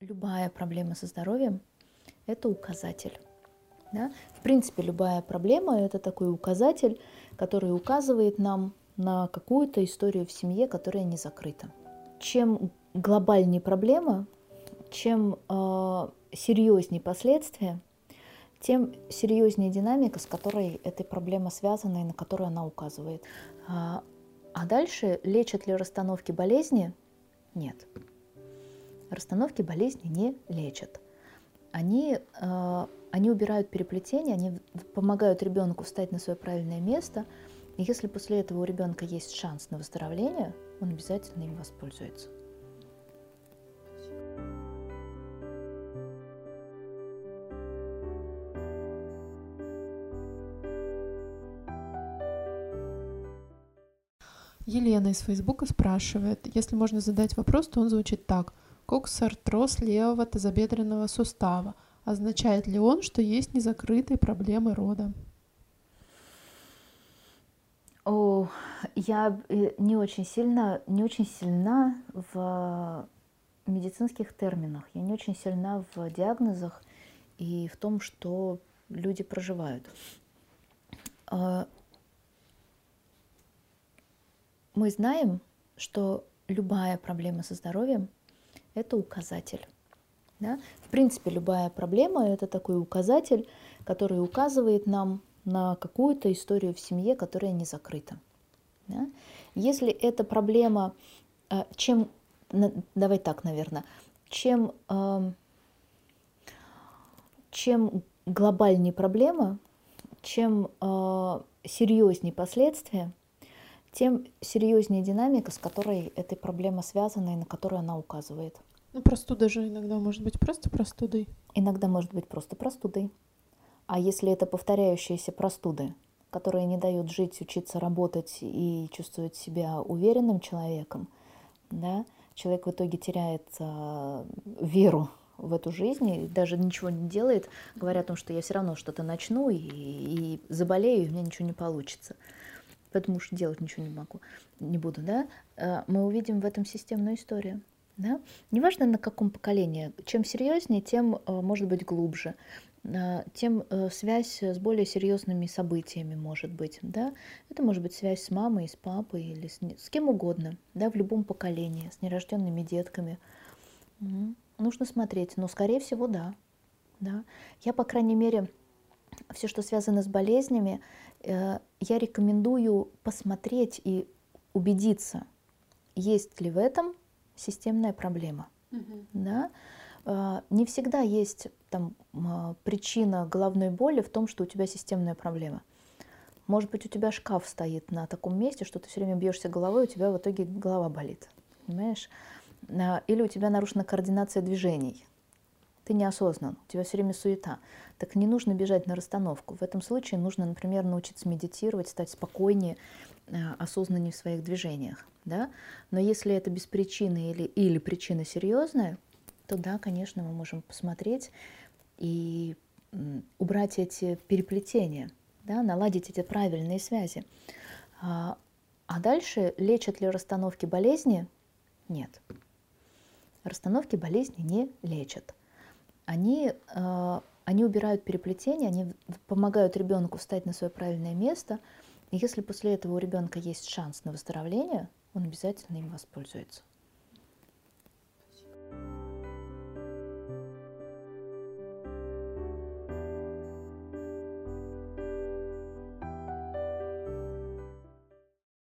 Любая проблема со здоровьем – это указатель. Да? В принципе, любая проблема – это такой указатель, который указывает нам на какую-то историю в семье, которая не закрыта. Чем глобальнее проблема, чем э, серьезнее последствия, тем серьезнее динамика, с которой эта проблема связана и на которую она указывает. А, а дальше лечат ли расстановки болезни? Нет расстановки болезни не лечат. Они, э, они убирают переплетение, они помогают ребенку встать на свое правильное место. И если после этого у ребенка есть шанс на выздоровление, он обязательно им воспользуется. Елена из Фейсбука спрашивает, если можно задать вопрос, то он звучит так. Коксартроз левого тазобедренного сустава. Означает ли он, что есть незакрытые проблемы рода? О, я э, не очень сильно, не очень сильна в медицинских терминах, я не очень сильна в диагнозах и в том, что люди проживают. А, мы знаем, что любая проблема со здоровьем это указатель. Да? В принципе, любая проблема – это такой указатель, который указывает нам на какую-то историю в семье, которая не закрыта. Да? Если эта проблема, э, чем, давай так, наверное, чем, эм, чем глобальнее проблема, чем э, серьезнее последствия, тем серьезнее динамика, с которой эта проблема связана и на которую она указывает. Ну, простуда же иногда может быть просто простудой. Иногда может быть просто простудой. А если это повторяющиеся простуды, которые не дают жить, учиться, работать и чувствовать себя уверенным человеком, да, человек в итоге теряет э, веру в эту жизнь и даже ничего не делает, говоря о том, что я все равно что-то начну и, и заболею, и у меня ничего не получится потому что делать ничего не могу, не буду, да, э, мы увидим в этом системную историю. Да? Неважно на каком поколении, чем серьезнее, тем э, может быть глубже, э, тем связь с более серьезными событиями может быть. Да? Это может быть связь с мамой, с папой или с, с кем угодно, да, в любом поколении, с нерожденными детками. Нужно смотреть, но скорее всего да. да. Я, по крайней мере, все, что связано с болезнями, я рекомендую посмотреть и убедиться, есть ли в этом системная проблема. Угу. Да? Э, не всегда есть там, причина головной боли в том, что у тебя системная проблема. Может быть, у тебя шкаф стоит на таком месте, что ты все время бьешься головой, у тебя в итоге голова болит. Понимаешь? Э, или у тебя нарушена координация движений ты неосознан, у тебя все время суета. Так не нужно бежать на расстановку. В этом случае нужно, например, научиться медитировать, стать спокойнее, э, осознаннее в своих движениях. Да? Но если это без причины или, или причина серьезная, то да, конечно, мы можем посмотреть и убрать эти переплетения, да, наладить эти правильные связи. А, а дальше лечат ли расстановки болезни? Нет. Расстановки болезни не лечат они, э, они убирают переплетение, они помогают ребенку встать на свое правильное место. И если после этого у ребенка есть шанс на выздоровление, он обязательно им воспользуется.